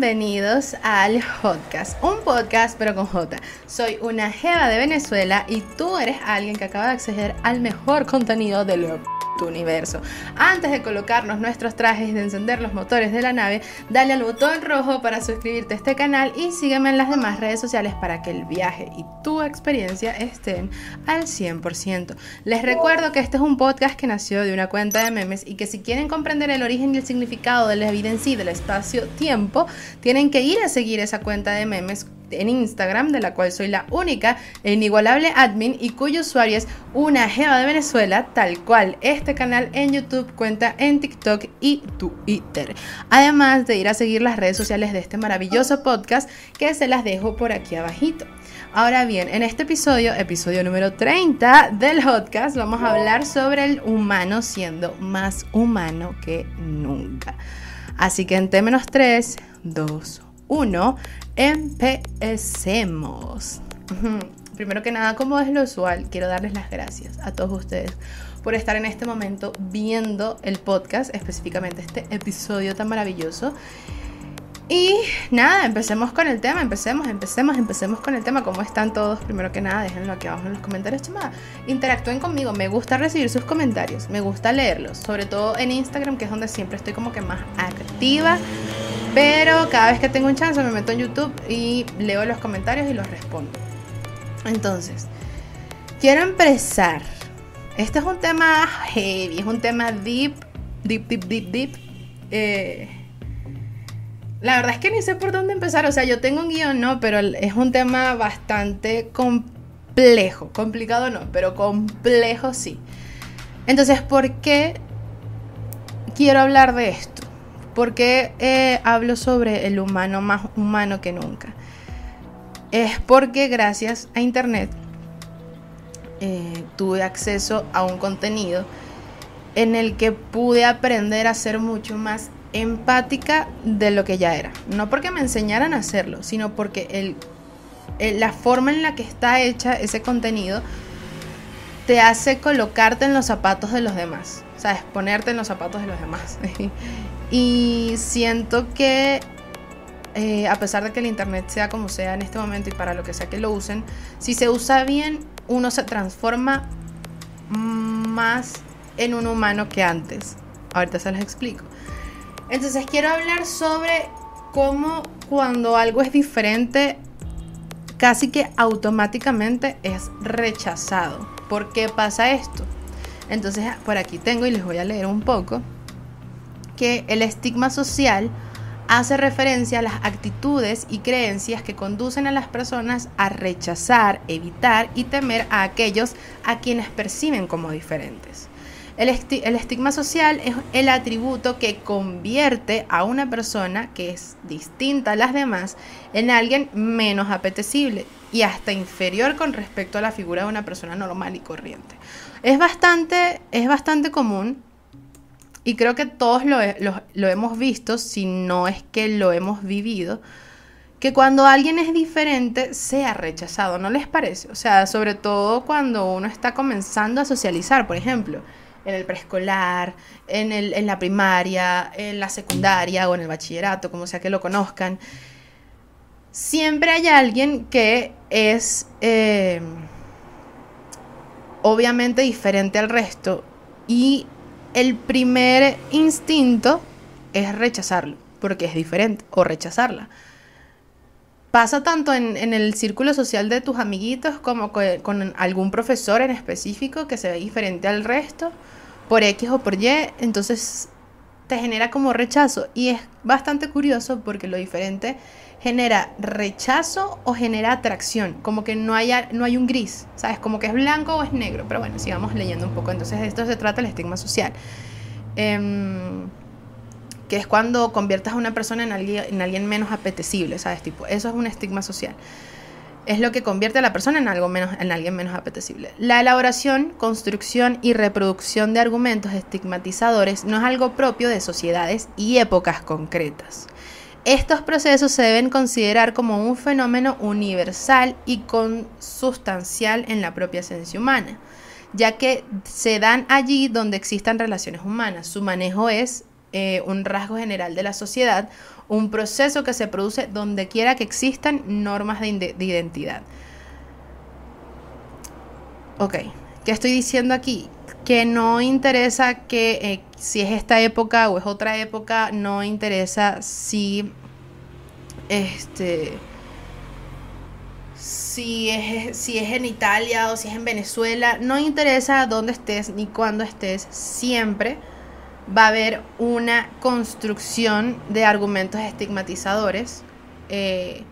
Bienvenidos al podcast, un podcast pero con J. Soy una jeva de Venezuela y tú eres alguien que acaba de acceder al mejor contenido de lo universo. Antes de colocarnos nuestros trajes y de encender los motores de la nave, dale al botón rojo para suscribirte a este canal y sígueme en las demás redes sociales para que el viaje y tu experiencia estén al 100%. Les recuerdo que este es un podcast que nació de una cuenta de memes y que si quieren comprender el origen y el significado de la vida del espacio-tiempo, tienen que ir a seguir esa cuenta de memes en Instagram, de la cual soy la única e inigualable admin y cuyo usuario es una jeva de Venezuela, tal cual este canal en YouTube cuenta en TikTok y Twitter. Además de ir a seguir las redes sociales de este maravilloso podcast que se las dejo por aquí abajito. Ahora bien, en este episodio, episodio número 30 del podcast, vamos a hablar sobre el humano siendo más humano que nunca. Así que en T-3, 2, 1, empecemos. Primero que nada, como es lo usual, quiero darles las gracias a todos ustedes por estar en este momento viendo el podcast, específicamente este episodio tan maravilloso. Y nada, empecemos con el tema, empecemos, empecemos, empecemos con el tema. ¿Cómo están todos? Primero que nada, déjenlo aquí abajo en los comentarios, chama. Interactúen conmigo, me gusta recibir sus comentarios, me gusta leerlos, sobre todo en Instagram, que es donde siempre estoy como que más activa. Pero cada vez que tengo un chance me meto en YouTube y leo los comentarios y los respondo. Entonces, quiero empezar. Este es un tema heavy, es un tema deep, deep, deep, deep, deep. Eh, la verdad es que ni sé por dónde empezar. O sea, yo tengo un guion, no, pero es un tema bastante complejo. Complicado no, pero complejo sí. Entonces, ¿por qué quiero hablar de esto? ¿Por qué eh, hablo sobre el humano más humano que nunca? Es porque gracias a Internet eh, tuve acceso a un contenido en el que pude aprender a ser mucho más empática de lo que ya era. No porque me enseñaran a hacerlo, sino porque la forma en la que está hecha ese contenido te hace colocarte en los zapatos de los demás. ¿Sabes? Ponerte en los zapatos de los demás. Y siento que eh, a pesar de que el Internet sea como sea en este momento y para lo que sea que lo usen, si se usa bien, uno se transforma más en un humano que antes. Ahorita se les explico. Entonces quiero hablar sobre cómo cuando algo es diferente, casi que automáticamente es rechazado. ¿Por qué pasa esto? Entonces por aquí tengo y les voy a leer un poco que el estigma social hace referencia a las actitudes y creencias que conducen a las personas a rechazar, evitar y temer a aquellos a quienes perciben como diferentes. El, estigma social es el atributo que convierte a una persona que es distinta a las demás en alguien menos apetecible y hasta inferior con respecto a la figura de una persona normal y corriente. Es bastante, es bastante común y creo que todos lo, hemos visto, si no es que lo hemos vivido, que cuando alguien es diferente sea rechazado, ¿no les parece? O sea, sobre todo cuando uno está comenzando a socializar, por ejemplo, en el preescolar, en, el, en la primaria, en la secundaria o en el bachillerato, como sea que lo conozcan, siempre hay alguien que es eh, obviamente diferente al resto y el primer instinto es rechazarlo, porque es diferente, o rechazarla. Pasa tanto en, el círculo social de tus amiguitos como con, algún profesor en específico que se ve diferente al resto, por X o por Y, entonces te genera como rechazo. Y es bastante curioso porque lo diferente genera rechazo o genera atracción, como que no, haya, no hay un gris, ¿sabes? Como que es blanco o es negro, pero bueno, sigamos leyendo un poco. Entonces de esto se trata el estigma social, em, que es cuando conviertas a una persona en alguien, en alguien menos apetecible, ¿sabes? Tipo, eso es un estigma social. Es lo que convierte a la persona en, algo menos, en alguien menos apetecible. La elaboración, construcción y reproducción de argumentos estigmatizadores no es algo propio de sociedades y épocas concretas. Estos procesos se deben considerar como un fenómeno universal y consustancial en la propia esencia humana, ya que se dan allí donde existan relaciones humanas. Su manejo es eh, un rasgo general de la sociedad, un proceso que se produce donde quiera que existan normas de, identidad. Ok, ¿qué estoy diciendo aquí? Que no interesa que eh, si es esta época o es otra época, no interesa si este si es, si es en Italia o si es en Venezuela, no interesa dónde estés ni cuándo estés, siempre va a haber una construcción de argumentos estigmatizadores. Eh,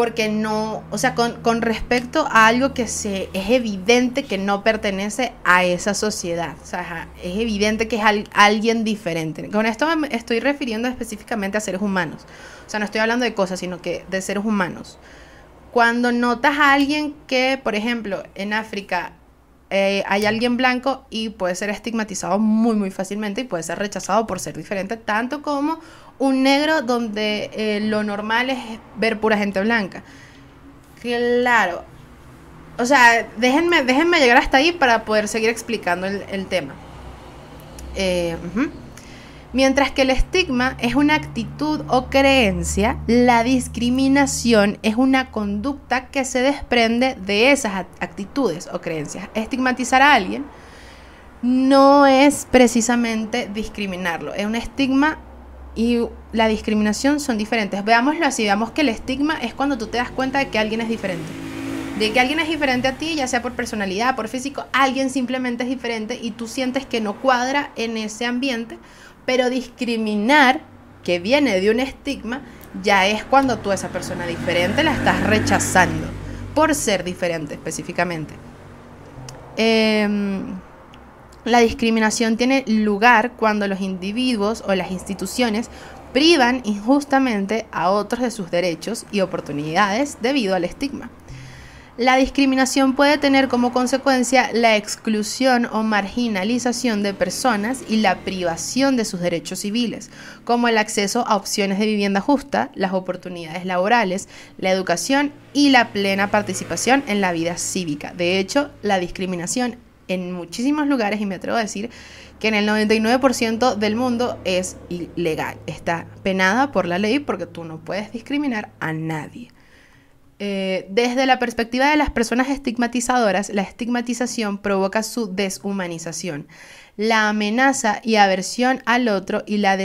porque no, o sea, con, respecto a algo que se, es evidente que no pertenece a esa sociedad, o sea, es evidente que es alguien diferente. Con esto me estoy refiriendo específicamente a seres humanos, o sea, no estoy hablando de cosas, sino que de seres humanos. Cuando notas a alguien que, por ejemplo, en África eh, hay alguien blanco y puede ser estigmatizado muy, muy fácilmente y puede ser rechazado por ser diferente, tanto como un negro donde eh, lo normal es ver pura gente blanca. Claro. O sea, déjenme, déjenme llegar hasta ahí para poder seguir explicando el, tema. Eh, Mientras que el estigma es una actitud o creencia, la discriminación es una conducta que se desprende de esas actitudes o creencias. Estigmatizar a alguien no es precisamente discriminarlo, es un estigma y la discriminación son diferentes. Veámoslo así, veamos que el estigma es cuando tú te das cuenta de que alguien es diferente. De que alguien es diferente a ti, ya sea por personalidad, por físico, alguien simplemente es diferente y tú sientes que no cuadra en ese ambiente pero discriminar, que viene de un estigma, ya es cuando tú a esa persona diferente la estás rechazando por ser diferente específicamente. Em, la discriminación tiene lugar cuando los individuos o las instituciones privan injustamente a otros de sus derechos y oportunidades debido al estigma. La discriminación puede tener como consecuencia la exclusión o marginalización de personas y la privación de sus derechos civiles, como el acceso a opciones de vivienda justa, las oportunidades laborales, la educación y la plena participación en la vida cívica. De hecho, la discriminación en muchísimos lugares, y me atrevo a decir que en el 99% del mundo es ilegal, está penada por la ley porque tú no puedes discriminar a nadie. Eh, desde la perspectiva de las personas estigmatizadoras, la estigmatización provoca su deshumanización, la amenaza y aversión al otro y la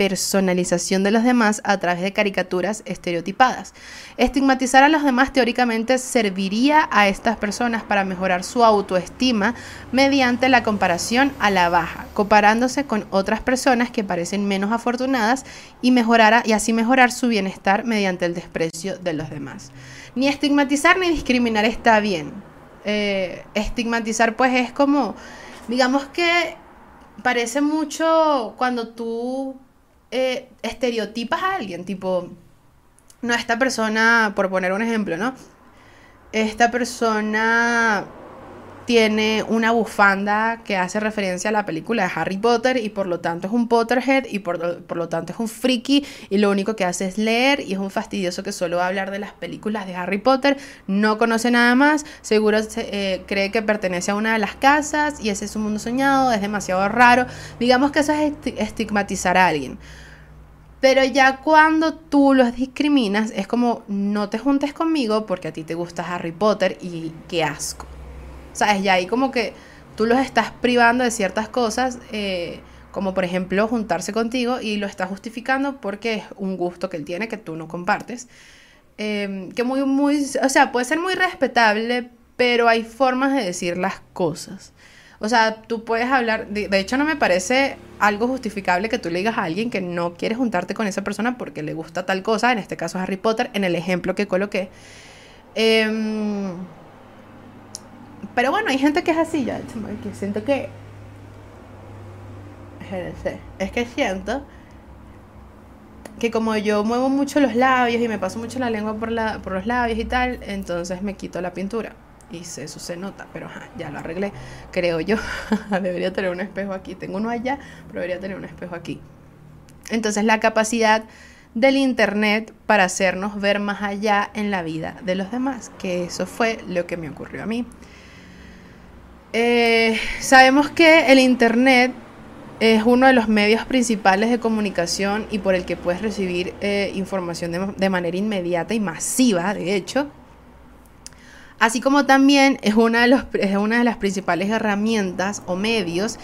despersonalización de los demás a través de caricaturas estereotipadas. Estigmatizar a los demás teóricamente serviría a estas personas para mejorar su autoestima mediante la comparación a la baja, comparándose con otras personas que parecen menos afortunadas y, mejorar, y así mejorar su bienestar mediante el desprecio de los demás. Ni estigmatizar ni discriminar está bien. Eh, estigmatizar pues es como, digamos que parece mucho cuando tú eh, estereotipas a alguien, tipo, no, esta persona, por poner un ejemplo, ¿no? Esta persona tiene una bufanda que hace referencia a la película de Harry Potter y por lo tanto es un Potterhead y por, lo tanto es un friki y lo único que hace es leer y es un fastidioso que solo va a hablar de las películas de Harry Potter, no conoce nada más, seguro eh, cree que pertenece a una de las casas y ese es un mundo soñado, es demasiado raro. Digamos que eso es estigmatizar a alguien. Pero ya cuando tú los discriminas, es como no te juntes conmigo porque a ti te gusta Harry Potter y qué asco. ¿Sabes? Ya ahí como que tú los estás privando de ciertas cosas, eh, como por ejemplo juntarse contigo y lo estás justificando porque es un gusto que él tiene que tú no compartes. Em, que muy, muy, o sea, puede ser muy respetable, pero hay formas de decir las cosas. O sea, tú puedes hablar, de, hecho no me parece algo justificable que tú le digas a alguien que no quieres juntarte con esa persona porque le gusta tal cosa, en este caso Harry Potter, en el ejemplo que coloqué. Eh, pero bueno, hay gente que es así, ya, que siento que... Es que siento que como yo muevo mucho los labios y me paso mucho la lengua por, la, por los labios y tal, entonces me quito la pintura. Y eso se nota, pero ya lo arreglé, creo yo. debería tener un espejo aquí. Tengo uno allá, pero debería tener un espejo aquí. Entonces la capacidad del Internet para hacernos ver más allá en la vida de los demás, que eso fue lo que me ocurrió a mí. Eh, sabemos que el Internet es uno de los medios principales de comunicación y por el que puedes recibir eh, información de, manera inmediata y masiva, de hecho. Así como también es una de, los, es una de las principales herramientas o medios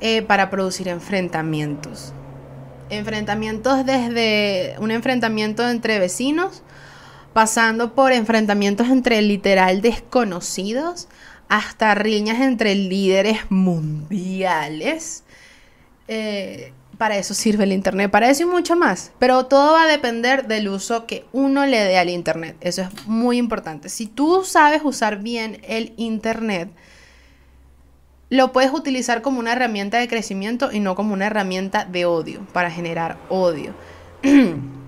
eh, para producir enfrentamientos. Enfrentamientos desde un enfrentamiento entre vecinos, pasando por enfrentamientos entre literal desconocidos, hasta riñas entre líderes mundiales. Eh, para eso sirve el Internet, para eso y mucho más. Pero todo va a depender del uso que uno le dé al Internet. Eso es muy importante. Si tú sabes usar bien el Internet, lo puedes utilizar como una herramienta de crecimiento y no como una herramienta de odio, para generar odio.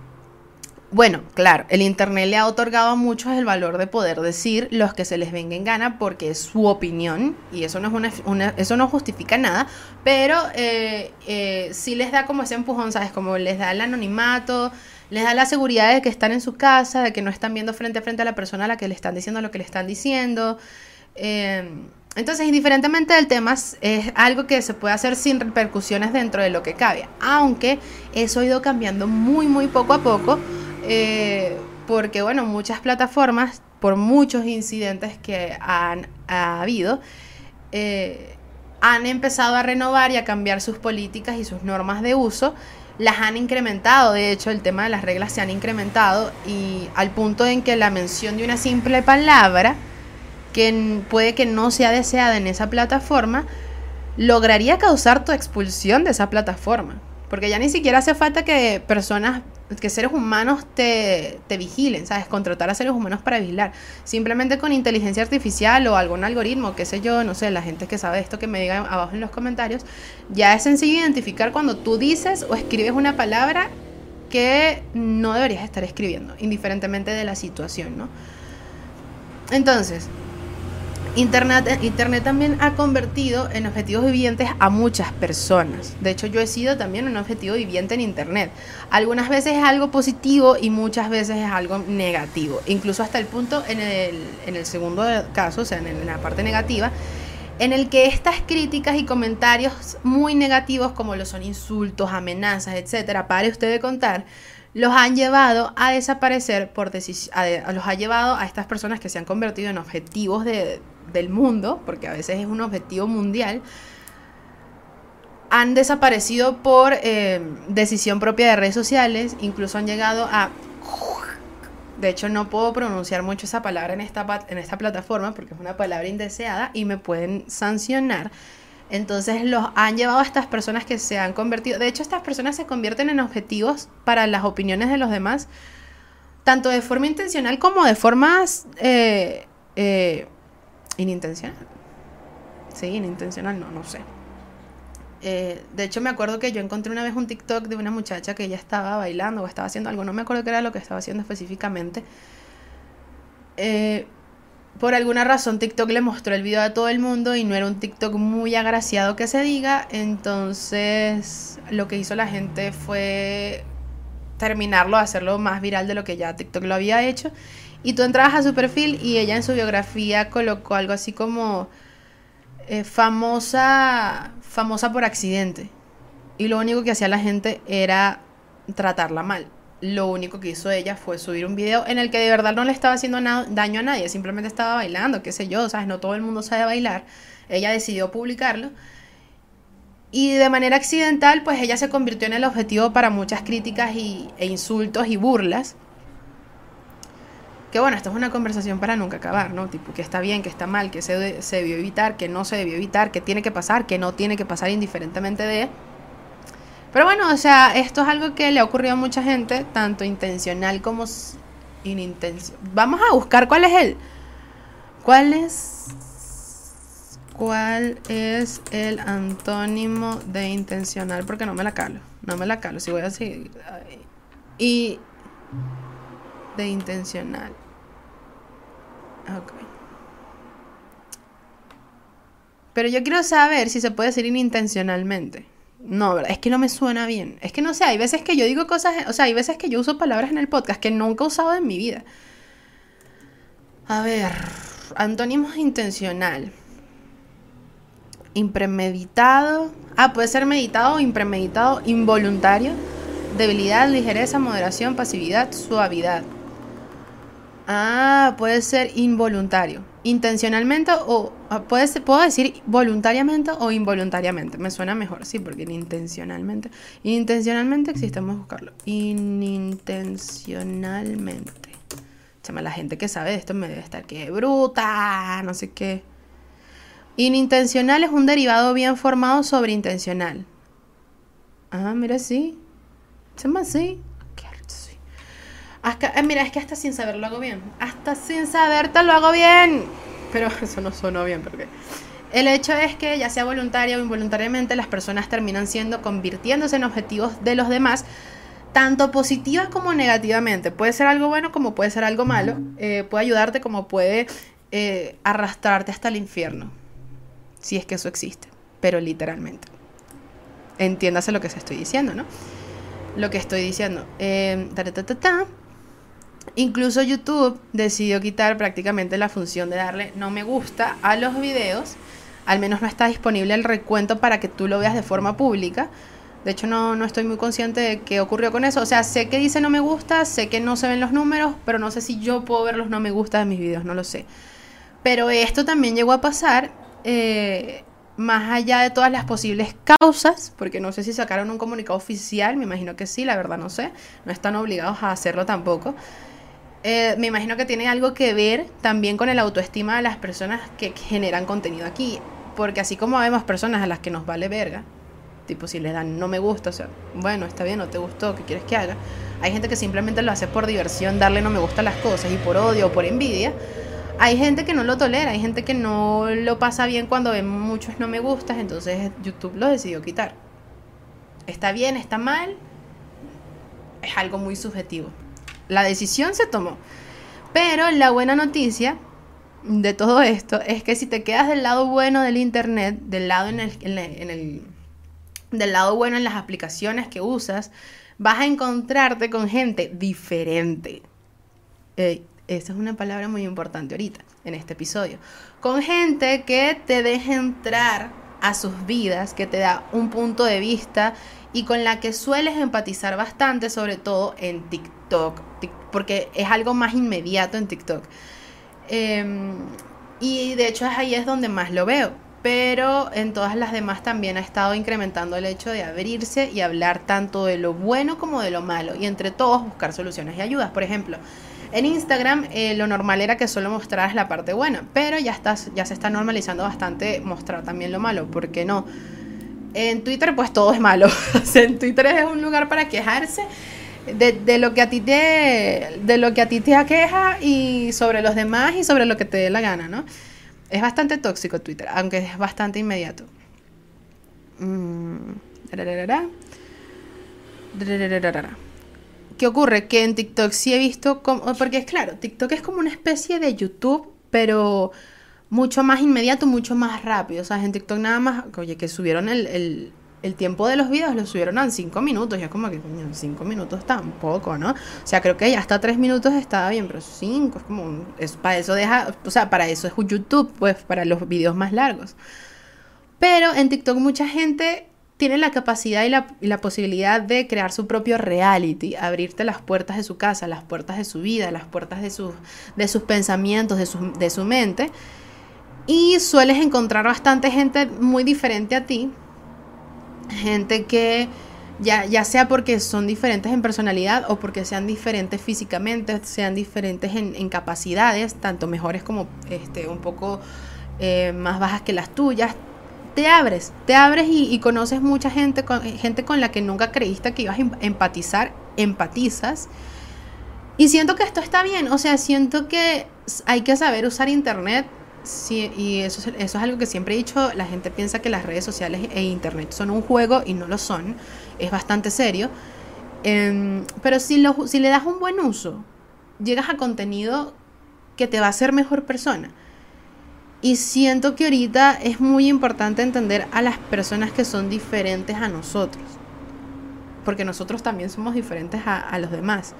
Bueno, claro, el Internet le ha otorgado a muchos el valor de poder decir los que se les venga en gana porque es su opinión y eso no, es una, eso no justifica nada, pero eh, eh, sí les da como ese empujón, ¿sabes? Como les da el anonimato, les da la seguridad de que están en su casa, de que no están viendo frente a frente a la persona a la que le están diciendo lo que le están diciendo. Eh, entonces, indiferentemente del tema, es algo que se puede hacer sin repercusiones dentro de lo que cabe, aunque eso ha ido cambiando muy, muy poco a poco eh, porque bueno, muchas plataformas, por muchos incidentes que han ha habido, eh, han empezado a renovar y a cambiar sus políticas y sus normas de uso, las han incrementado, de hecho el tema de las reglas se han incrementado y al punto en que la mención de una simple palabra, que puede que no sea deseada en esa plataforma, lograría causar tu expulsión de esa plataforma. Porque ya ni siquiera hace falta que personas que seres humanos te, te, vigilen, ¿sabes? Contratar a seres humanos para vigilar. Simplemente con inteligencia artificial o algún algoritmo, qué sé yo, no sé, la gente que sabe esto que me diga abajo en los comentarios, ya es sencillo identificar cuando tú dices o escribes una palabra que no deberías estar escribiendo, indiferentemente de la situación, ¿no? Entonces, Internet, Internet también ha convertido en objetivos vivientes a muchas personas. De hecho, yo he sido también un objetivo viviente en Internet. Algunas veces es algo positivo y muchas veces es algo negativo. Incluso hasta el punto en el, segundo caso, o sea, en, la parte negativa, en el que estas críticas y comentarios muy negativos, como lo son insultos, amenazas, etcétera, pare usted de contar, los han llevado a desaparecer por los ha llevado a estas personas que se han convertido en objetivos de, del mundo, porque a veces es un objetivo mundial, han desaparecido por eh, decisión propia de redes sociales, incluso han llegado a... De hecho, no puedo pronunciar mucho esa palabra en esta, en esta plataforma porque es una palabra indeseada y me pueden sancionar. Entonces los han llevado a estas personas que se han convertido, de hecho estas personas se convierten en objetivos para las opiniones de los demás, tanto de forma intencional como de forma eh, eh, inintencional. Sí, inintencional, no, no sé. Eh, de hecho, me acuerdo que yo encontré una vez un TikTok de una muchacha que ella estaba bailando o estaba haciendo algo, no me acuerdo qué era lo que estaba haciendo específicamente. Eh, por alguna razón TikTok le mostró el video a todo el mundo y no era un TikTok muy agraciado que se diga, entonces lo que hizo la gente fue terminarlo, hacerlo más viral de lo que ya TikTok lo había hecho. Y tú entrabas a su perfil y ella en su biografía colocó algo así como eh, famosa, famosa por accidente. Y lo único que hacía la gente era tratarla mal lo único que hizo ella fue subir un video en el que de verdad no le estaba haciendo daño a nadie, simplemente estaba bailando, qué sé yo, ¿sabes? No todo el mundo sabe bailar. Ella decidió publicarlo. Y de manera accidental, pues ella se convirtió en el objetivo para muchas críticas y, e insultos y burlas. Que bueno, esto es una conversación para nunca acabar, ¿no? Tipo, que está bien, que está mal, que se, se debió evitar, que no se debió evitar, que tiene que pasar, que no tiene que pasar indiferentemente de... Pero bueno, o sea, esto es algo que le ha ocurrido a mucha gente, tanto intencional como inintencional. Vamos a buscar cuál es el. ¿Cuál es. ¿Cuál es el antónimo de intencional? Porque no me la calo. No me la calo. Si voy a seguir. Y. De intencional. Pero yo quiero saber si se puede decir inintencionalmente. No, es que no me suena bien. Es que no sé, hay veces que yo digo cosas, o sea, hay veces que yo uso palabras en el podcast que nunca he usado en mi vida. A ver, antónimos intencional. Impremeditado, Ah, puede ser meditado, impremeditado, involuntario. Debilidad, ligereza, moderación, pasividad, suavidad. Ah, puede ser involuntario. Intencionalmente o ah, puede puedo decir voluntariamente o involuntariamente. Me suena mejor, sí, porque intencionalmente. Intencionalmente existe, vamos a buscarlo. Inintencionalmente. Chama, la gente que sabe de esto me debe estar que bruta, no sé qué. Inintencional es un derivado bien formado sobre intencional. Ah, mira, sí. Se llama así. Hasta, eh, mira, es que hasta sin saber lo hago bien. Hasta sin saber te lo hago bien. Pero eso no sonó bien porque... El hecho es que ya sea voluntaria o involuntariamente las personas terminan siendo convirtiéndose en objetivos de los demás, tanto positivas como negativamente. Puede ser algo bueno como puede ser algo malo. Eh, puede ayudarte como puede eh, arrastrarte hasta el infierno. Si es que eso existe. Pero literalmente. Entiéndase lo que se estoy diciendo, ¿no? Lo que estoy diciendo. Eh, Incluso YouTube decidió quitar prácticamente la función de darle no me gusta a los videos. Al menos no está disponible el recuento para que tú lo veas de forma pública. De hecho, no, no estoy muy consciente de qué ocurrió con eso. O sea, sé que dice no me gusta, sé que no se ven los números, pero no sé si yo puedo ver los no me gusta de mis videos, no lo sé. Pero esto también llegó a pasar, eh, más allá de todas las posibles causas, porque no sé si sacaron un comunicado oficial, me imagino que sí, la verdad no sé, no están obligados a hacerlo tampoco. Eh, me imagino que tiene algo que ver también con el autoestima de las personas que generan contenido aquí. Porque así como vemos personas a las que nos vale verga, tipo si les dan no me gusta, o sea, bueno, está bien, no te gustó, ¿qué quieres que haga? Hay gente que simplemente lo hace por diversión, darle no me gusta a las cosas y por odio o por envidia. Hay gente que no lo tolera, hay gente que no lo pasa bien cuando ven muchos no me gustas, entonces YouTube lo decidió quitar. Está bien, está mal, es algo muy subjetivo. La decisión se tomó. Pero la buena noticia de todo esto es que si te quedas del lado bueno del internet, del lado en el, del lado bueno en las aplicaciones que usas, vas a encontrarte con gente diferente. esa es una palabra muy importante ahorita, en este episodio. Con gente que te deja entrar a sus vidas, que te da un punto de vista y con la que sueles empatizar bastante, sobre todo en TikTok, porque es algo más inmediato en TikTok. Em, y de hecho ahí es donde más lo veo. Pero en todas las demás también ha estado incrementando el hecho de abrirse y hablar tanto de lo bueno como de lo malo. Y entre todos buscar soluciones y ayudas. Por ejemplo, en Instagram eh, lo normal era que solo mostraras la parte buena. Pero ya, estás, ya se está normalizando bastante mostrar también lo malo. ¿Por qué no? En Twitter pues todo es malo. en Twitter es un lugar para quejarse de, lo que a ti te de lo que a ti te aqueja y sobre los demás y sobre lo que te dé la gana, ¿no? Es bastante tóxico Twitter, aunque es bastante inmediato. Mm, ¿Qué ocurre? Que en TikTok sí he visto como, porque es claro, TikTok es como una especie de YouTube, pero mucho más inmediato, mucho más rápido. O sea, en TikTok nada más, oye, que subieron el, tiempo de los videos, lo subieron a 5 minutos. Y es como que, coño, 5 minutos tampoco, ¿no? O sea, creo que ya hasta 3 minutos estaba bien, pero 5 es como, es, para eso deja, o sea, para eso es YouTube, pues, para los videos más largos. Pero en TikTok mucha gente tiene la capacidad y la, posibilidad de crear su propio reality, abrirte las puertas de su casa, las puertas de su vida, las puertas de, sus pensamientos, de su, de su mente y sueles encontrar bastante gente muy diferente a ti. Gente que ya, ya sea porque son diferentes en personalidad o porque sean diferentes físicamente, sean diferentes en, capacidades, tanto mejores como este, un poco eh, más bajas que las tuyas. Te abres, te abres y, conoces mucha gente con, gente con la que nunca creíste que ibas a em, empatizar, empatizas. Y siento que esto está bien, o sea, siento que hay que saber usar internet Sí, y eso, eso es algo que siempre he dicho, la gente piensa que las redes sociales e internet son un juego y no lo son, es bastante serio, em, pero si, lo, si le das un buen uso, llegas a contenido que te va a hacer mejor persona. Y siento que ahorita es muy importante entender a las personas que son diferentes a nosotros, porque nosotros también somos diferentes a, los demás.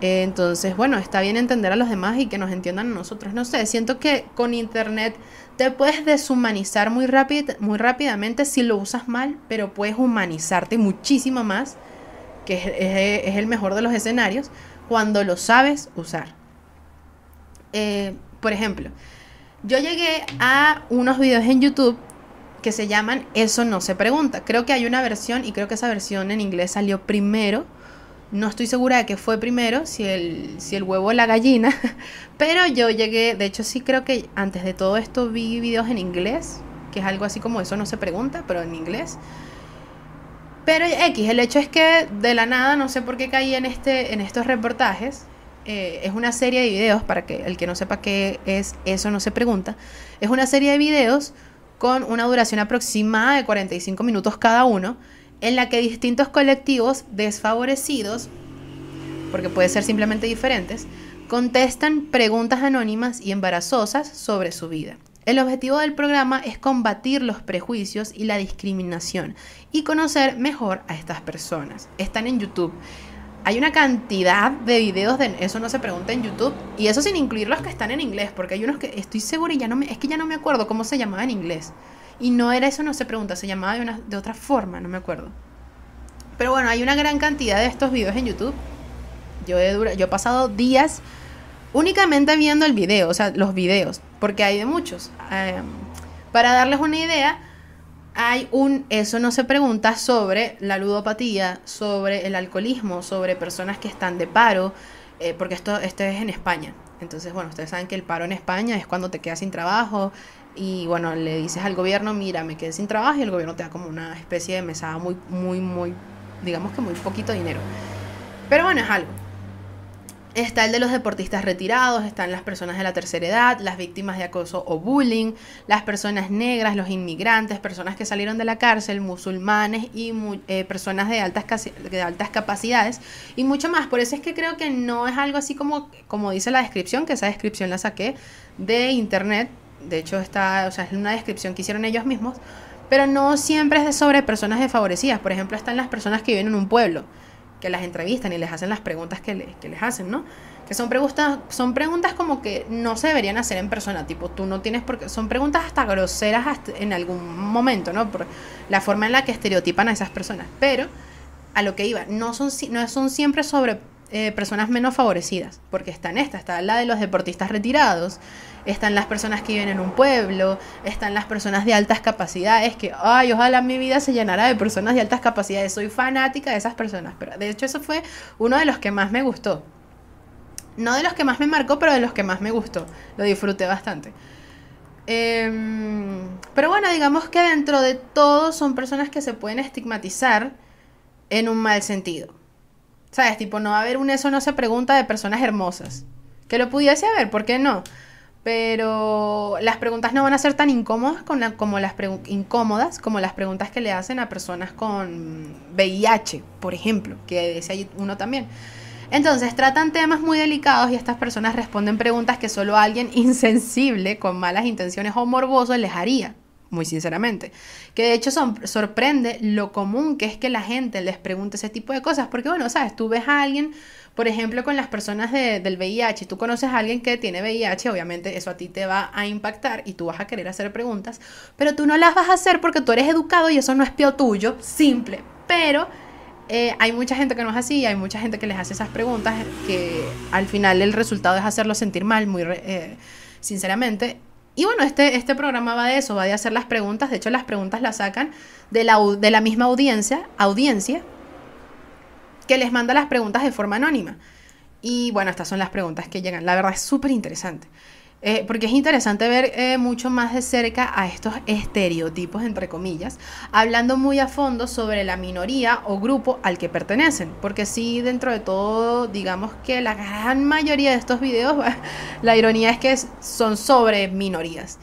Entonces, bueno, está bien entender a los demás y que nos entiendan a nosotros. No sé, siento que con internet te puedes deshumanizar muy, muy rápidamente si lo usas mal, pero puedes humanizarte muchísimo más, que es, el mejor de los escenarios, cuando lo sabes usar. Eh, por ejemplo, yo llegué a unos videos en YouTube que se llaman Eso no se pregunta. Creo que hay una versión y creo que esa versión en inglés salió primero no estoy segura de que fue primero, si el, si el huevo o la gallina, pero yo llegué, de hecho sí creo que antes de todo esto vi videos en inglés, que es algo así como eso no se pregunta, pero en inglés. Pero X, el hecho es que de la nada, no sé por qué caí en, este, en estos reportajes, eh, es una serie de videos, para que el que no sepa qué es eso no se pregunta, es una serie de videos con una duración aproximada de 45 minutos cada uno, en la que distintos colectivos desfavorecidos, porque puede ser simplemente diferentes, contestan preguntas anónimas y embarazosas sobre su vida. El objetivo del programa es combatir los prejuicios y la discriminación y conocer mejor a estas personas. Están en YouTube. Hay una cantidad de videos de eso no se pregunta en YouTube y eso sin incluir los que están en inglés, porque hay unos que estoy segura y ya no me es que ya no me acuerdo cómo se llamaba en inglés. Y no era eso, no se pregunta, se llamaba de, una, de otra forma, no me acuerdo. Pero bueno, hay una gran cantidad de estos videos en YouTube. Yo he, yo he pasado días únicamente viendo el video, o sea, los videos, porque hay de muchos. Em, para darles una idea, hay un Eso no se pregunta sobre la ludopatía, sobre el alcoholismo, sobre personas que están de paro, eh, porque esto, esto es en España. Entonces, bueno, ustedes saben que el paro en España es cuando te quedas sin trabajo, y bueno, le dices al gobierno, mira, me quedé sin trabajo y el gobierno te da como una especie de mesada muy, muy, muy, digamos que muy poquito dinero. Pero bueno, es algo. Está el de los deportistas retirados, están las personas de la tercera edad, las víctimas de acoso o bullying, las personas negras, los inmigrantes, personas que salieron de la cárcel, musulmanes y eh, personas de altas, de altas capacidades y mucho más. Por eso es que creo que no es algo así como, como dice la descripción, que esa descripción la saqué de internet, de hecho está, o sea, es una descripción que hicieron ellos mismos, pero no siempre es de sobre personas desfavorecidas. Por ejemplo, están las personas que viven en un pueblo, que las entrevistan y les hacen las preguntas que, les hacen, ¿no? Que son preguntas, son preguntas como que no se deberían hacer en persona, tipo, tú no tienes por qué, son preguntas hasta groseras en algún momento, ¿no? Por la forma en la que estereotipan a esas personas. Pero, a lo que iba, no son, no son siempre sobre eh, personas menos favorecidas, porque están esta, está la de los deportistas retirados, están las personas que viven en un pueblo, están las personas de altas capacidades, que, ay, ojalá mi vida se llenara de personas de altas capacidades, soy fanática de esas personas, pero de hecho eso fue uno de los que más me gustó. No de los que más me marcó, pero de los que más me gustó, lo disfruté bastante. Em, pero bueno, digamos que dentro de todo son personas que se pueden estigmatizar en un mal sentido. ¿Sabes? Tipo, no va a haber un eso no se pregunta de personas hermosas. Que lo pudiese haber, ¿por qué no? Pero las preguntas no van a ser tan incómodas como las incómodas como las preguntas que le hacen a personas con VIH, por ejemplo, que decía uno también. Entonces tratan temas muy delicados y estas personas responden preguntas que solo alguien insensible, con malas intenciones o morboso les haría muy sinceramente. Que de hecho sorprende lo común que es que la gente les pregunte ese tipo de cosas, porque bueno, sabes, tú ves a alguien, por ejemplo, con las personas del VIH, tú conoces a alguien que tiene VIH, obviamente eso a ti te va a impactar y tú vas a querer hacer preguntas, pero tú no las vas a hacer porque tú eres educado y eso no es pio tuyo, simple, pero... Eh, hay mucha gente que no es así, hay mucha gente que les hace esas preguntas que al final el resultado es hacerlo sentir mal, muy eh, sinceramente. Y bueno, este, este programa va de eso, va de hacer las preguntas. De hecho, las preguntas las sacan de la, de la misma audiencia, audiencia que les manda las preguntas de forma anónima. Y bueno, estas son las preguntas que llegan. La verdad es súper interesante. Eh, porque es interesante ver eh, mucho más de cerca a estos estereotipos, entre comillas, hablando muy a fondo sobre la minoría o grupo al que pertenecen. Porque sí, dentro de todo, digamos que la gran mayoría de estos videos, la ironía es que son sobre minorías.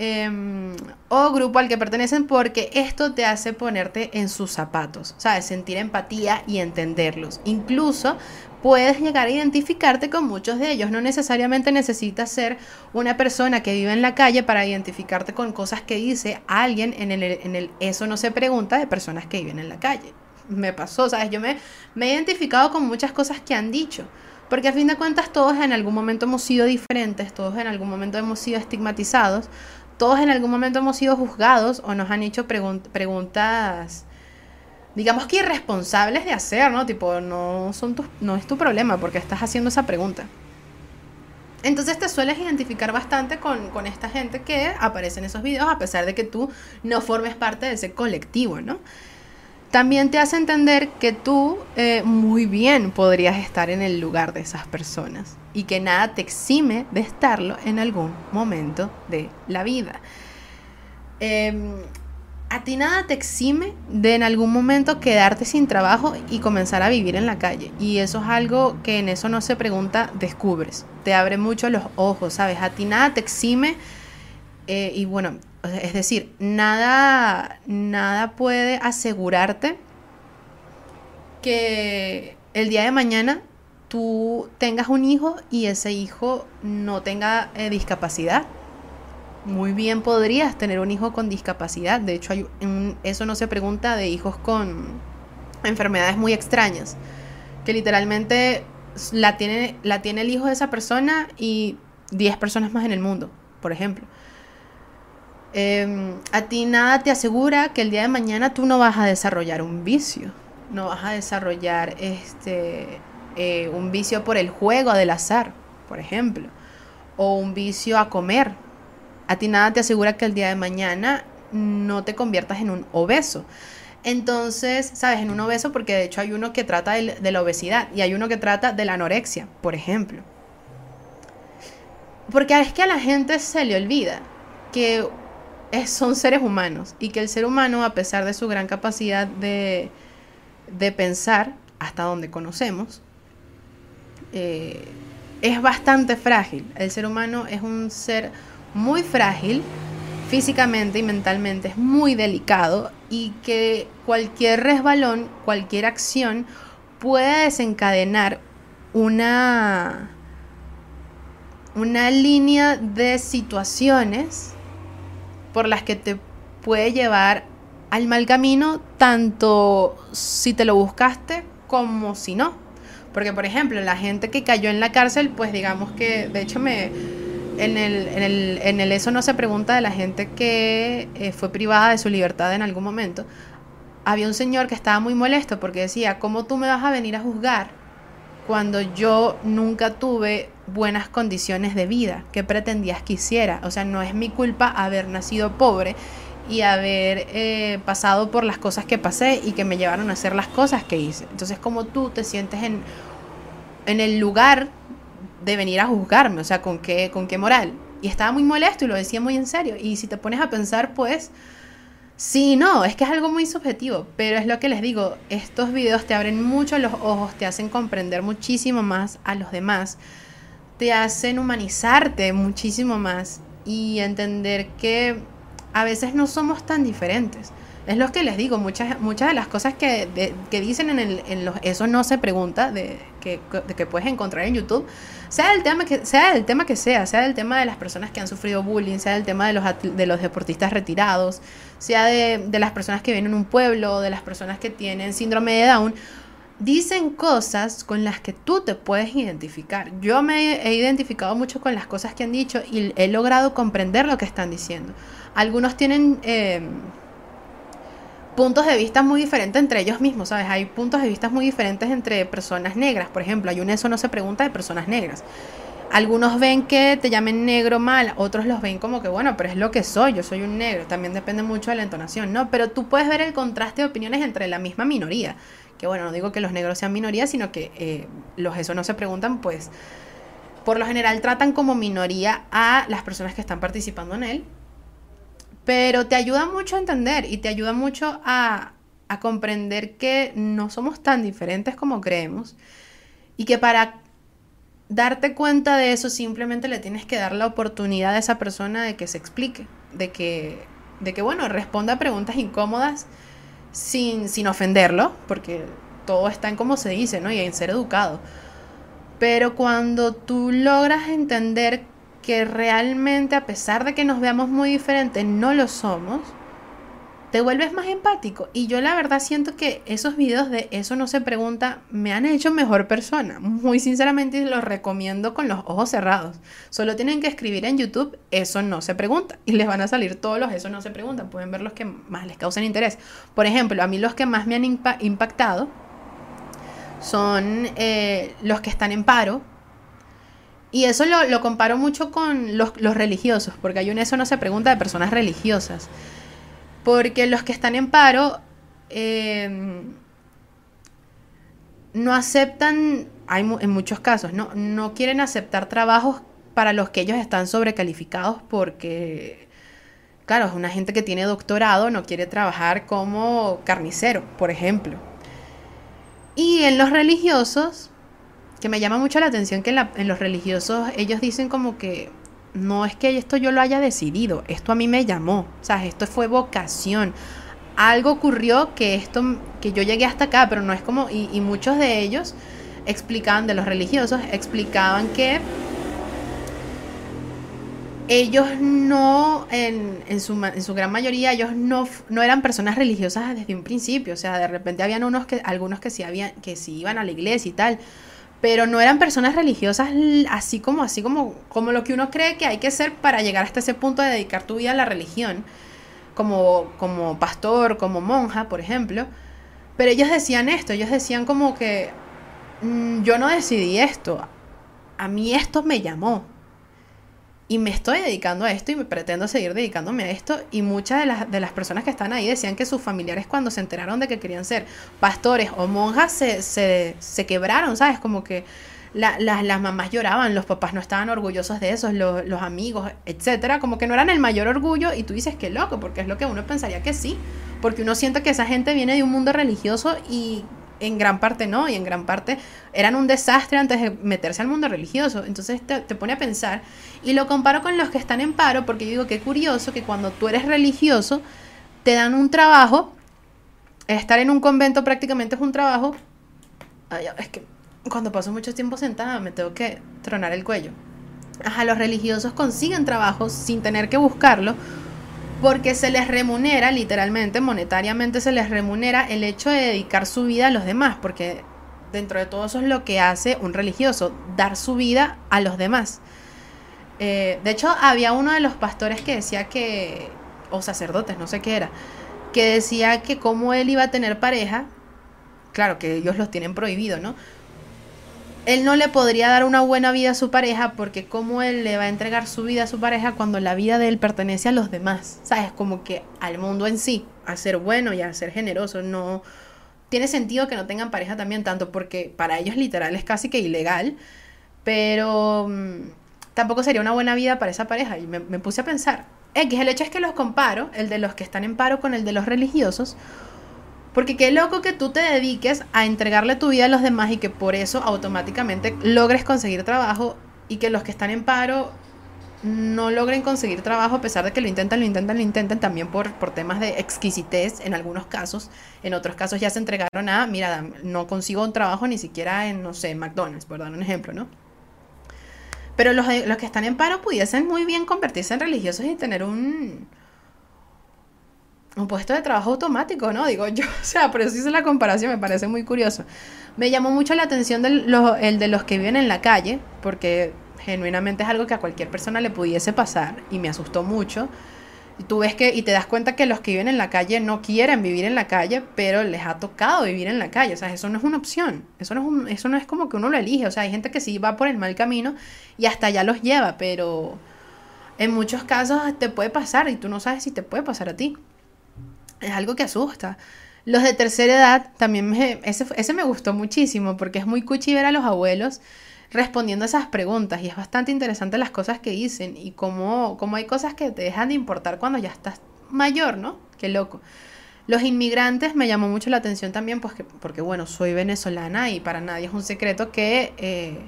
Em, o grupo al que pertenecen porque esto te hace ponerte en sus zapatos, ¿sabes? Sentir empatía y entenderlos. Incluso puedes llegar a identificarte con muchos de ellos. No necesariamente necesitas ser una persona que vive en la calle para identificarte con cosas que dice alguien en el, en el eso no se pregunta de personas que viven en la calle. me pasó, ¿sabes? Yo me, me he identificado con muchas cosas que han dicho. Porque a fin de cuentas todos en algún momento hemos sido diferentes, todos en algún momento hemos sido estigmatizados, todos en algún momento hemos sido juzgados o nos han hecho preguntas, digamos que irresponsables de hacer, ¿no? Tipo, no, son no es tu problema porque estás haciendo esa pregunta. Entonces te sueles identificar bastante con, con, esta gente que aparece en esos videos a pesar de que tú no formes parte de ese colectivo, ¿no? También te hace entender que tú eh, muy bien podrías estar en el lugar de esas personas y que nada te exime de estarlo en algún momento de la vida. Em, a ti nada te exime de en algún momento quedarte sin trabajo y comenzar a vivir en la calle. Y eso es algo que en eso no se pregunta, descubres. Te abre mucho los ojos, ¿sabes? A ti nada te exime. Eh, y bueno, es decir, nada, nada puede asegurarte que el día de mañana tú tengas un hijo y ese hijo no tenga eh, discapacidad muy bien podrías tener un hijo con discapacidad. De hecho, eso no se pregunta de hijos con enfermedades muy extrañas, que literalmente la tiene, la tiene el hijo de esa persona y 10 personas más en el mundo, por ejemplo. Em, a ti nada te asegura que el día de mañana tú no vas a desarrollar un vicio, no vas a desarrollar este, eh, un vicio por el juego del azar, por ejemplo, o un vicio a comer, a ti nada te asegura que el día de mañana no te conviertas en un obeso. Entonces, ¿sabes? En un obeso, porque de hecho hay uno que trata de, la obesidad y hay uno que trata de la anorexia, por ejemplo. Porque es que a la gente se le olvida que son seres humanos y que el ser humano, a pesar de su gran capacidad de, pensar, hasta donde conocemos, eh, es bastante frágil. El ser humano es un ser muy frágil físicamente y mentalmente, es muy delicado y que cualquier resbalón, cualquier acción puede desencadenar una, una línea de situaciones por las que te puede llevar al mal camino, tanto si te lo buscaste como si no. Porque, por ejemplo, la gente que cayó en la cárcel, pues digamos que, de hecho, me, en el, en, el, en el eso no se pregunta de la gente que eh, fue privada de su libertad en algún momento. Había un señor que estaba muy molesto porque decía, ¿cómo tú me vas a venir a juzgar cuando yo nunca tuve buenas condiciones de vida? ¿Qué pretendías que hiciera? O sea, no es mi culpa haber nacido pobre y haber eh, pasado por las cosas que pasé y que me llevaron a hacer las cosas que hice. Entonces, como tú te sientes en, en el lugar de venir a juzgarme, o sea, ¿con qué, con qué moral? Y estaba muy molesto y lo decía muy en serio. Y si te pones a pensar, pues, sí, no, es que es algo muy subjetivo, pero es lo que les digo, estos videos te abren mucho los ojos, te hacen comprender muchísimo más a los demás, te hacen humanizarte muchísimo más y entender que a veces no somos tan diferentes. Es lo que les digo, muchas, muchas de las cosas que, que dicen en, el, los, eso no se pregunta, de que, que puedes encontrar en YouTube, sea el tema que sea, el tema que sea, sea el tema de las personas que han sufrido bullying, sea el tema de los, de los deportistas retirados, sea de, de las personas que vienen en un pueblo, de las personas que tienen síndrome de Down, dicen cosas con las que tú te puedes identificar. Yo me he identificado mucho con las cosas que han dicho y he logrado comprender lo que están diciendo. Algunos tienen... Eh, puntos de vista muy diferentes entre ellos mismos, ¿sabes? Hay puntos de vista muy diferentes entre personas negras, por ejemplo, hay un eso no se pregunta de personas negras. Algunos ven que te llamen negro mal, otros los ven como que, bueno, pero es lo que soy, yo soy un negro, también depende mucho de la entonación, ¿no? Pero tú puedes ver el contraste de opiniones entre la misma minoría, que bueno, no digo que los negros sean minoría, sino que eh, los eso no se preguntan, pues por lo general tratan como minoría a las personas que están participando en él pero te ayuda mucho a entender y te ayuda mucho a, comprender que no somos tan diferentes como creemos y que para darte cuenta de eso simplemente le tienes que dar la oportunidad a esa persona de que se explique, de que, de que bueno, responda a preguntas incómodas sin, sin ofenderlo, porque todo está en cómo se dice, ¿no? Y en ser educado. Pero cuando tú logras entender que realmente a pesar de que nos veamos muy diferentes, no lo somos, te vuelves más empático. Y yo la verdad siento que esos videos de eso no se pregunta me han hecho mejor persona. Muy sinceramente los recomiendo con los ojos cerrados. Solo tienen que escribir en YouTube eso no se pregunta. Y les van a salir todos los eso no se pregunta. Pueden ver los que más les causan interés. Por ejemplo, a mí los que más me han impactado son eh, los que están en paro. Y eso lo, comparo mucho con los, los religiosos, porque hay un eso no se pregunta de personas religiosas. Porque los que están en paro em, no aceptan, hay en muchos casos, ¿no? no quieren aceptar trabajos para los que ellos están sobrecalificados porque, claro, es una gente que tiene doctorado, no quiere trabajar como carnicero, por ejemplo. Y en los religiosos, que me llama mucho la atención que en, en los religiosos ellos dicen como que no es que esto yo lo haya decidido, esto a mí me llamó, o sea, esto fue vocación. Algo ocurrió que esto, que yo llegué hasta acá, pero no es como, y, muchos de ellos explicaban, de los religiosos, explicaban que ellos no, en, su, en, su, gran mayoría, ellos no, no, eran personas religiosas desde un principio. O sea, de repente habían unos que, algunos que sí, habían, que sí iban a la iglesia y tal pero no eran personas religiosas así como así como como lo que uno cree que hay que ser para llegar hasta ese punto de dedicar tu vida a la religión como como pastor como monja por ejemplo. Pero ellos decían esto ellos decían como que mm, yo no decidí esto. A mí esto me llamó y me estoy dedicando a esto y me pretendo seguir dedicándome a esto. Y muchas de las, de las personas que están ahí decían que sus familiares cuando se enteraron de que querían ser pastores o monjas se, se, se quebraron, ¿sabes? Como que las mamás lloraban, los papás no estaban orgullosos de eso, los, los amigos, etcétera, como que no eran el mayor orgullo y tú dices que loco, porque es lo que uno pensaría que sí, porque uno siente que esa gente viene de un mundo religioso y en gran parte no, y en gran parte eran un desastre antes de meterse al mundo religioso. Entonces te, pone a pensar, y lo comparo con los que están en paro, porque yo digo que curioso que cuando tú eres religioso, te dan un trabajo, estar en un convento prácticamente es un trabajo, es que cuando paso mucho tiempo sentada me tengo que tronar el cuello. Ajá, los religiosos consiguen trabajo sin tener que buscarlo porque se les remunera, literalmente, monetariamente se les remunera el hecho de dedicar su vida a los demás, porque dentro de todo eso es lo que hace un religioso, dar su vida a los demás. Eh, de hecho, había uno de los pastores que decía que, o sacerdotes, no sé qué era, que decía que como él iba a tener pareja, claro que ellos los tienen prohibido, ¿no? Él no le podría dar una buena vida a su pareja porque cómo él le va a entregar su vida a su pareja cuando la vida de él pertenece a los demás, ¿sabes? Como que al mundo en sí, a ser bueno y a ser generoso, no tiene sentido que no tengan pareja también tanto porque para ellos literal es casi que ilegal, pero mm, tampoco sería una buena vida para esa pareja y me, me puse a pensar, X, el hecho es que los comparo, el de los que están en paro con el de los religiosos, porque qué loco que tú te dediques a entregarle tu vida a los demás y que por eso automáticamente logres conseguir trabajo y que los que están en paro no logren conseguir trabajo a pesar de que lo intentan, lo intentan, lo intentan también por, por temas de exquisitez en algunos casos. En otros casos ya se entregaron a, mira, no consigo un trabajo ni siquiera en, no sé, McDonald's, por dar un ejemplo, ¿no? Pero los, los que están en paro pudiesen muy bien convertirse en religiosos y tener un, un puesto de trabajo automático, ¿no? Digo yo, o sea, por eso hice la comparación, me parece muy curioso. Me llamó mucho la atención el de los que viven en la calle, porque genuinamente es algo que a cualquier persona le pudiese pasar y me asustó mucho. Y tú ves que, y te das cuenta que los que viven en la calle no quieren vivir en la calle, pero les ha tocado vivir en la calle. O sea, eso no es una opción. Eso no es, eso no es como que uno lo elige. O sea, hay gente que sí va por el mal camino y hasta allá los lleva, pero en muchos casos te puede pasar y tú no sabes si te puede pasar a ti es algo que asusta. Los de tercera edad también me, ese, ese me gustó muchísimo porque es muy cuchi ver a los abuelos respondiendo a esas preguntas y es bastante interesante las cosas que dicen y cómo, cómo hay cosas que te dejan de importar cuando ya estás mayor, ¿no? Qué loco. Los inmigrantes me llamó mucho la atención también pues porque, bueno, soy venezolana y para nadie es un secreto que, eh,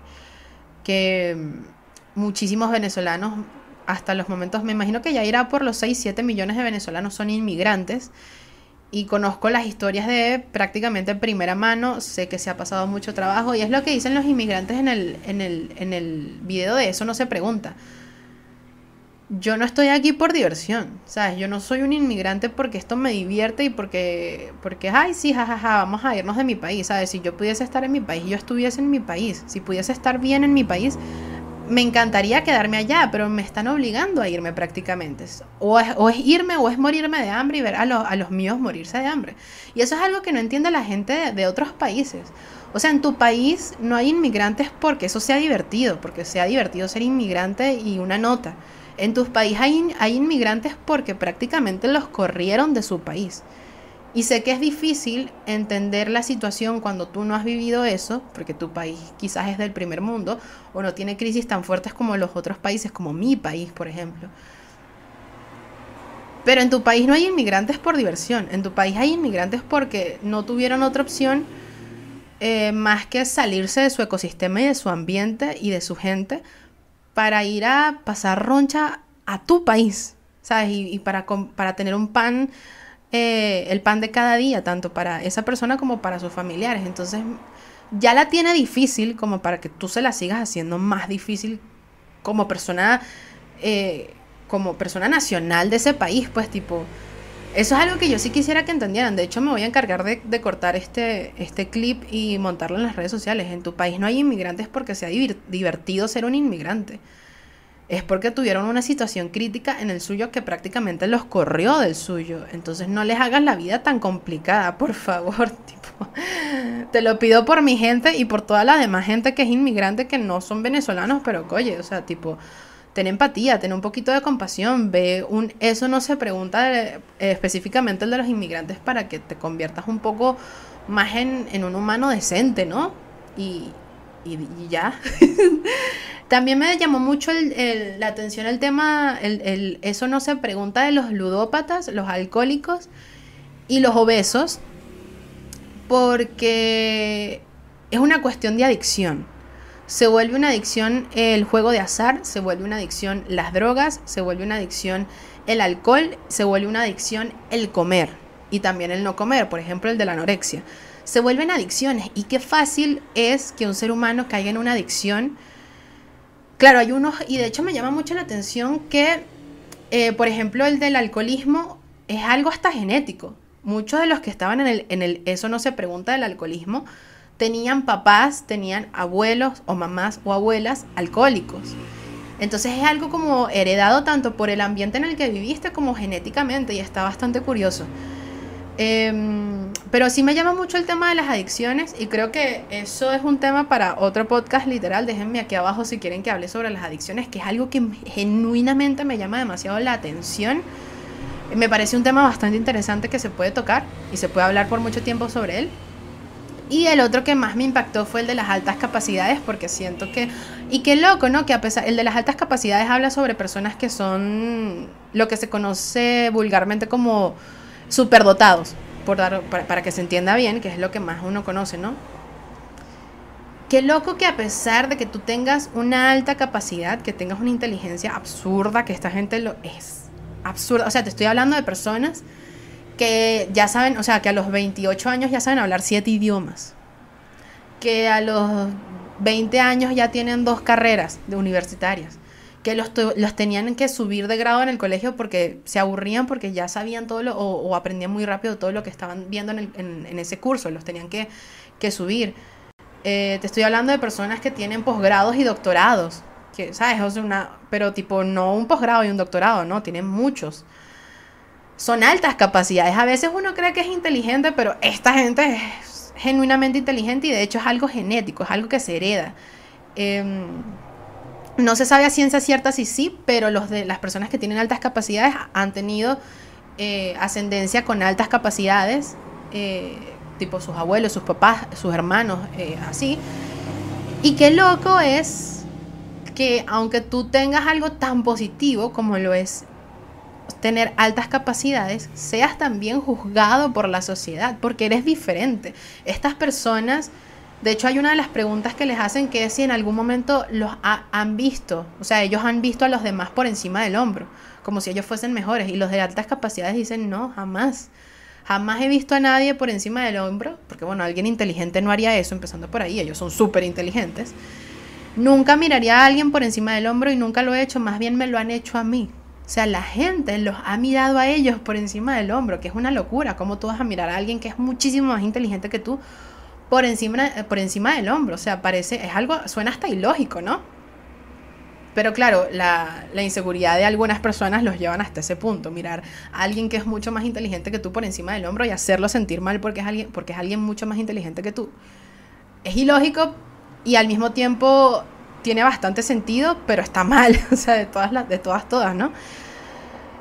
que muchísimos venezolanos hasta los momentos, me imagino que ya irá por los 6, 7 millones de venezolanos son inmigrantes y conozco las historias de prácticamente primera mano, sé que se ha pasado mucho trabajo y es lo que dicen los inmigrantes en el, en el, en el video de eso, no se pregunta. yo no estoy aquí por diversión, ¿sabes? Yo no soy un inmigrante porque esto me divierte y porque, porque ay, sí, jajaja, vamos a irnos de mi país, ¿sabes? Si yo pudiese estar en mi país, yo estuviese en mi país, si pudiese estar bien en mi país, me encantaría quedarme allá, pero me están obligando a irme prácticamente. O es, irme o es morirme de hambre y ver a, a, los míos morirse de hambre. Y eso es algo que no entiende la gente de, de, otros países. O sea, en tu país no hay inmigrantes porque eso sea divertido, porque sea divertido ser inmigrante y una nota. En tu país hay, hay inmigrantes porque prácticamente los corrieron de su país. Y sé que es difícil entender la situación cuando tú no has vivido eso, porque tu país quizás es del primer mundo o no tiene crisis tan fuertes como los otros países, como mi país, por ejemplo. Pero en tu país no hay inmigrantes por diversión, en tu país hay inmigrantes porque no tuvieron otra opción eh, más que salirse de su ecosistema y de su ambiente y de su gente para ir a pasar roncha a tu país, ¿sabes? Y, para, para tener un pan, eh, el pan de cada día, tanto para esa persona como para sus familiares. Entonces, ya la tiene difícil como para que tú se la sigas haciendo más difícil como persona, eh, como persona nacional de ese país, pues tipo... Eso es algo que yo sí quisiera que entendieran. De hecho, me voy a encargar de, de, cortar este, este clip y montarlo en las redes sociales. En tu país no hay inmigrantes porque sea divertido ser un inmigrante. Es porque tuvieron una situación crítica en el suyo que prácticamente los corrió del suyo. Entonces no les hagas la vida tan complicada, por favor. Tipo, te lo pido por mi gente y por toda la demás gente que es inmigrante que no son venezolanos, pero oye, o sea, tipo ten empatía, ten un poquito de compasión, ve un eso no se pregunta eh, específicamente el de los inmigrantes para que te conviertas un poco más en un humano decente, ¿no? Y, y, ya. También me llamó mucho la atención el tema, el, eso no se pregunta de los ludópatas, los alcohólicos y los obesos, porque es una cuestión de adicción se vuelve una adicción el juego de azar, se vuelve una adicción las drogas, se vuelve una adicción el alcohol, se vuelve una adicción el comer y también el no comer, por ejemplo el de la anorexia. Se vuelven adicciones y qué fácil es que un ser humano caiga en una adicción. Claro, hay unos, y de hecho me llama mucho la atención que, eh, por ejemplo, el del alcoholismo es algo hasta genético. Muchos de los que estaban en en el eso no se pregunta del alcoholismo, tenían papás, tenían abuelos o mamás o abuelas alcohólicos. Entonces es algo como heredado tanto por el ambiente en el que viviste como genéticamente y está bastante curioso. Em, pero sí me llama mucho el tema de las adicciones y creo que eso es un tema para otro podcast literal. Déjenme aquí abajo si quieren que hable sobre las adicciones, que es algo que genuinamente me llama demasiado la atención. Me parece un tema bastante interesante que se puede tocar y se puede hablar por mucho tiempo sobre él. Y el otro que más me impactó fue el de las altas capacidades, porque siento que. Y qué loco, ¿no? Que a pesar. El de las altas capacidades habla sobre personas que son lo que se conoce vulgarmente como superdotados, por dar, para, que se entienda bien, que es lo que más uno conoce, ¿no? Qué loco que a pesar de que tú tengas una alta capacidad, que tengas una inteligencia absurda, que esta gente lo es absurda. O sea, te estoy hablando de personas que ya saben, o sea, que a los 28 años ya saben hablar siete idiomas, que a los 20 años ya tienen dos carreras de universitarias, que los, los tenían que subir de grado en el colegio porque se aburrían porque ya sabían todo lo, o, aprendían muy rápido todo lo que estaban viendo en, en, ese curso, los tenían que, que subir. Eh, te estoy hablando de personas que tienen posgrados y doctorados, que, ¿sabes? O sea, una, pero tipo, no un posgrado y un doctorado, no, tienen muchos son altas capacidades. A veces uno cree que es inteligente, pero esta gente es genuinamente inteligente y de hecho es algo genético, es algo que se hereda. Em, no se sabe a ciencia cierta si sí, pero los de las personas que tienen altas capacidades han tenido eh, ascendencia con altas capacidades, eh, tipo sus abuelos, sus papás, sus hermanos, eh, así. Y qué loco es que aunque tú tengas algo tan positivo como lo es tener altas capacidades, seas también juzgado por la sociedad, porque eres diferente. Estas personas, de hecho hay una de las preguntas que les hacen que es si en algún momento los han visto, o sea, ellos han visto a los demás por encima del hombro, como si ellos fuesen mejores, y los de altas capacidades dicen, no, jamás. Jamás he visto a nadie por encima del hombro, porque bueno, alguien inteligente no haría eso, empezando por ahí, ellos son súper inteligentes. Nunca miraría a alguien por encima del hombro y nunca lo he hecho, más bien me lo han hecho a mí. sea, la gente los ha mirado a ellos por encima del hombro, que es una locura. ¿Cómo tú vas a mirar a alguien que es muchísimo más inteligente que tú por encima, por encima del hombro? O sea, parece, es algo, suena hasta ilógico, ¿no? Pero claro, la, la, inseguridad de algunas personas los llevan hasta ese punto. Mirar a alguien que es mucho más inteligente que tú por encima del hombro y hacerlo sentir mal porque es alguien, porque es alguien mucho más inteligente que tú. Es ilógico y al mismo tiempo tiene bastante sentido, pero está mal. O sea, de todas, las, de todas, todas, ¿no?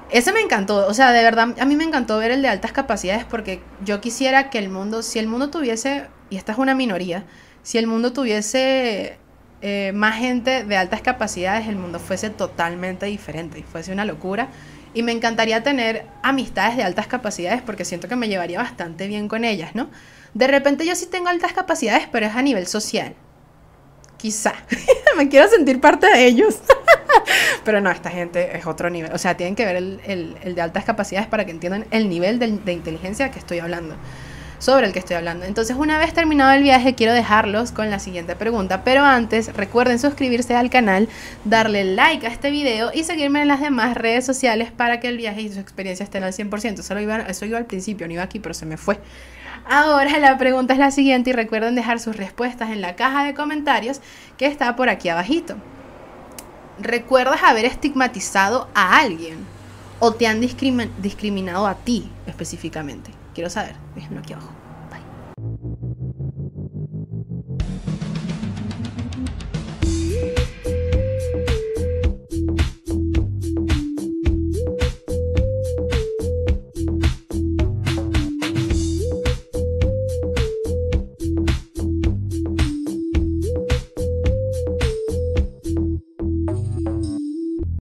Ese me encantó, o sea, de verdad, a mí me encantó ver el de altas capacidades porque yo quisiera que el mundo, si el mundo tuviese, y esta es una minoría, si el mundo tuviese eh, más gente de altas capacidades, el mundo fuese totalmente diferente y fuese una locura. Y me encantaría tener amistades de altas capacidades porque siento que me llevaría bastante bien con ellas, ¿no? De repente yo sí tengo altas capacidades, pero es a nivel social. Quizá. me quiero sentir parte de ellos. pero no, esta gente es otro nivel. O sea, tienen que ver el, de altas capacidades para que entiendan el nivel de, de inteligencia que estoy hablando sobre el que estoy hablando. Entonces, una vez terminado el viaje, quiero dejarlos con la siguiente pregunta. Pero antes, recuerden suscribirse al canal, darle like a este video y seguirme en las demás redes sociales para que el viaje y su experiencia estén al 100%. Solo iba, eso iba al principio, no iba aquí, pero se me fue. Ahora la pregunta es la siguiente y recuerden dejar sus respuestas en la caja de comentarios que está por aquí abajito. ¿Recuerdas haber estigmatizado a alguien o te han discriminado a ti específicamente? Quiero saber, déjenlo aquí abajo.